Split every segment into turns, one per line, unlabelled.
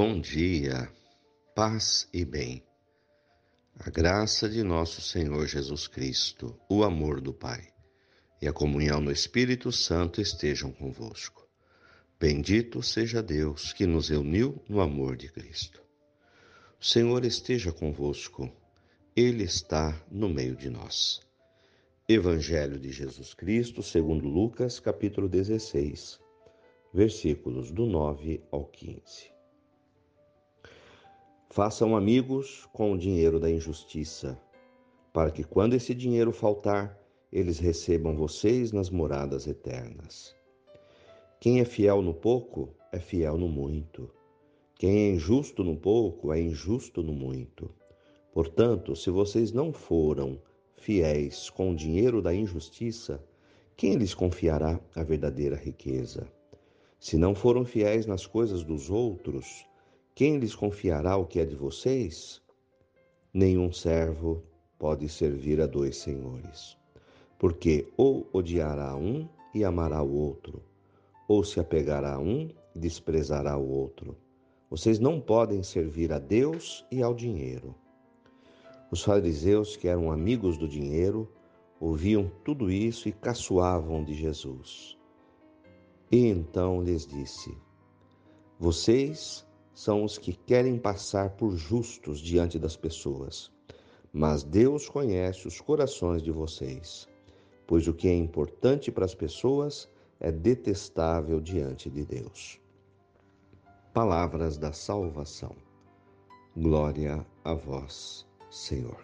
Bom dia, paz e bem. A graça de nosso Senhor Jesus Cristo, o amor do Pai e a comunhão no Espírito Santo estejam convosco. Bendito seja Deus que nos uniu no amor de Cristo. O Senhor esteja convosco, Ele está no meio de nós. Evangelho de Jesus Cristo, segundo Lucas, capítulo 16, versículos do 9 ao 15. Façam amigos com o dinheiro da injustiça, para que quando esse dinheiro faltar, eles recebam vocês nas moradas eternas. Quem é fiel no pouco, é fiel no muito. Quem é injusto no pouco, é injusto no muito. Portanto, se vocês não foram fiéis com o dinheiro da injustiça, quem lhes confiará a verdadeira riqueza? Se não foram fiéis nas coisas dos outros, quem lhes confiará o que é de vocês? Nenhum servo pode servir a dois senhores, porque ou odiará um e amará o outro, ou se apegará a um e desprezará o outro. Vocês não podem servir a Deus e ao dinheiro. Os fariseus, que eram amigos do dinheiro, ouviam tudo isso e caçoavam de Jesus. E então lhes disse: Vocês são os que querem passar por justos diante das pessoas. Mas Deus conhece os corações de vocês, pois o que é importante para as pessoas é detestável diante de Deus. Palavras da salvação. Glória a vós, Senhor.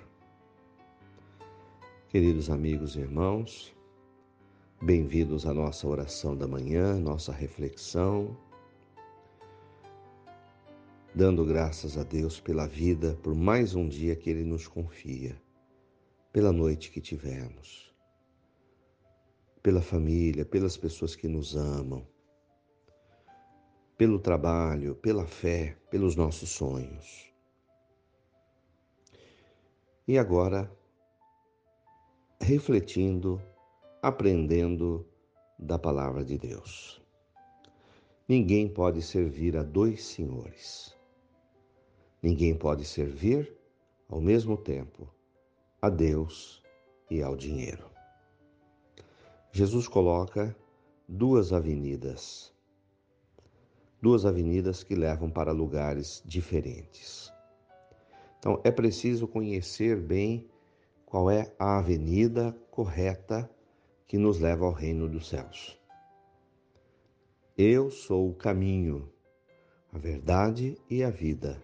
Queridos amigos e irmãos, bem-vindos à nossa oração da manhã, nossa reflexão dando graças a Deus pela vida, por mais um dia que Ele nos confia, pela noite que tivemos, pela família, pelas pessoas que nos amam, pelo trabalho, pela fé, pelos nossos sonhos. E agora, refletindo, aprendendo da palavra de Deus. Ninguém pode servir a dois senhores. Ninguém pode servir ao mesmo tempo a Deus e ao dinheiro. Jesus coloca duas avenidas, duas avenidas que levam para lugares diferentes. Então é preciso conhecer bem qual é a avenida correta que nos leva ao reino dos céus. Eu sou o caminho, a verdade e a vida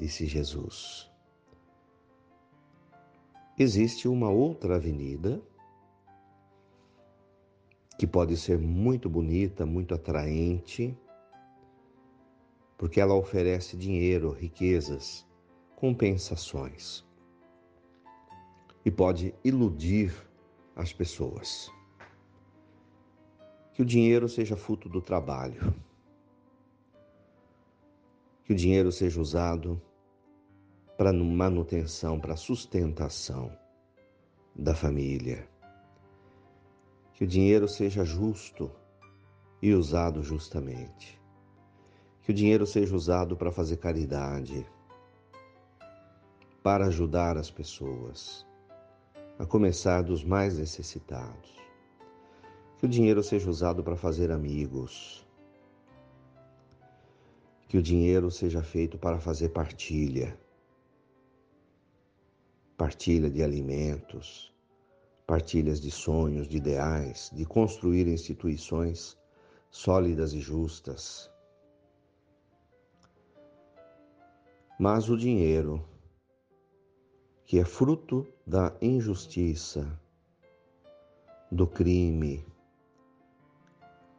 disse Jesus. Existe uma outra avenida que pode ser muito bonita, muito atraente, porque ela oferece dinheiro, riquezas, compensações e pode iludir as pessoas. Que o dinheiro seja fruto do trabalho, que o dinheiro seja usado para manutenção, para sustentação da família. Que o dinheiro seja justo e usado justamente. Que o dinheiro seja usado para fazer caridade, para ajudar as pessoas, a começar dos mais necessitados. Que o dinheiro seja usado para fazer amigos. Que o dinheiro seja feito para fazer partilha partilha de alimentos, partilhas de sonhos, de ideais, de construir instituições sólidas e justas. Mas o dinheiro, que é fruto da injustiça, do crime,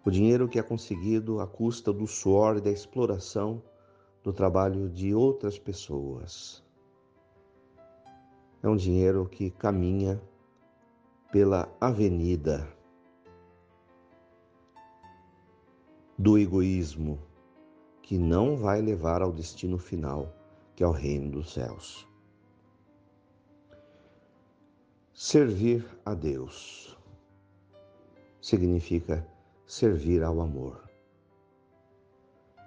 o dinheiro que é conseguido à custa do suor e da exploração do trabalho de outras pessoas é um dinheiro que caminha pela avenida do egoísmo, que não vai levar ao destino final, que é o reino dos céus. Servir a Deus significa servir ao amor.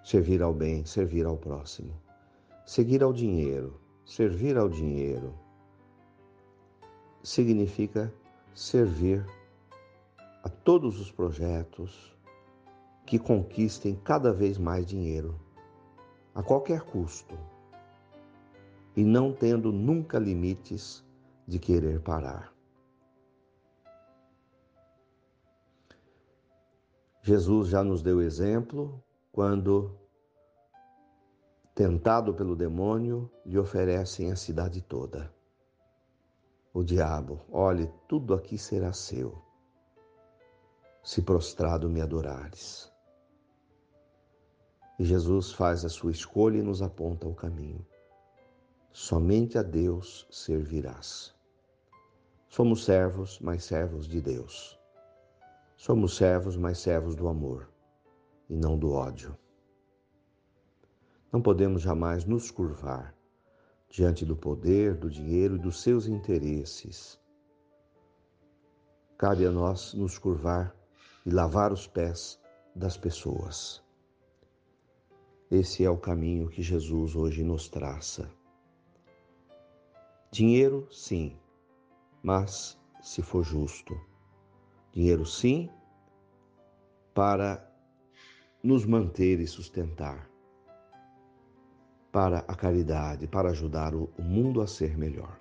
servir ao bem, servir ao próximo, seguir ao dinheiro, servir ao dinheiro, significa servir a todos os projetos que conquistem cada vez mais dinheiro, a qualquer custo, e não tendo nunca limites de querer parar. Jesus já nos deu exemplo quando, tentado pelo demônio, lhe oferecem a cidade toda. O diabo, olhe, tudo aqui será seu, se prostrado me adorares. E Jesus faz a sua escolha e nos aponta o caminho. Somente a Deus servirás. Somos servos, mas servos de Deus. Somos servos, mas servos do amor e não do ódio. Não podemos jamais nos curvar diante do poder, do dinheiro e dos seus interesses. Cabe a nós nos curvar e lavar os pés das pessoas. Esse é o caminho que Jesus hoje nos traça. Dinheiro, sim, mas se for justo. Dinheiro, sim, para nos manter e sustentar, para a caridade, para ajudar o mundo a ser melhor.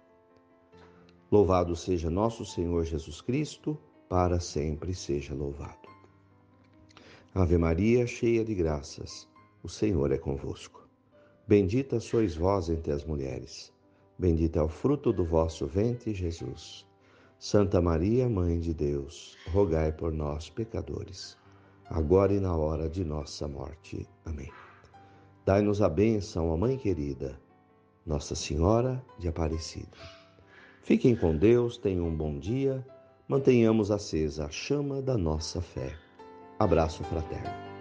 Louvado seja nosso Senhor Jesus Cristo, para sempre seja louvado. Ave Maria, cheia de graças, o Senhor é convosco. Bendita sois vós entre as mulheres, bendito é o fruto do vosso ventre, Jesus. Santa Maria, Mãe de Deus, rogai por nós, pecadores, agora e na hora de nossa morte. Amém. Dai-nos a bênção, a Mãe querida, Nossa Senhora de Aparecida. Fiquem com Deus, tenham um bom dia, mantenhamos acesa a chama da nossa fé. Abraço fraterno.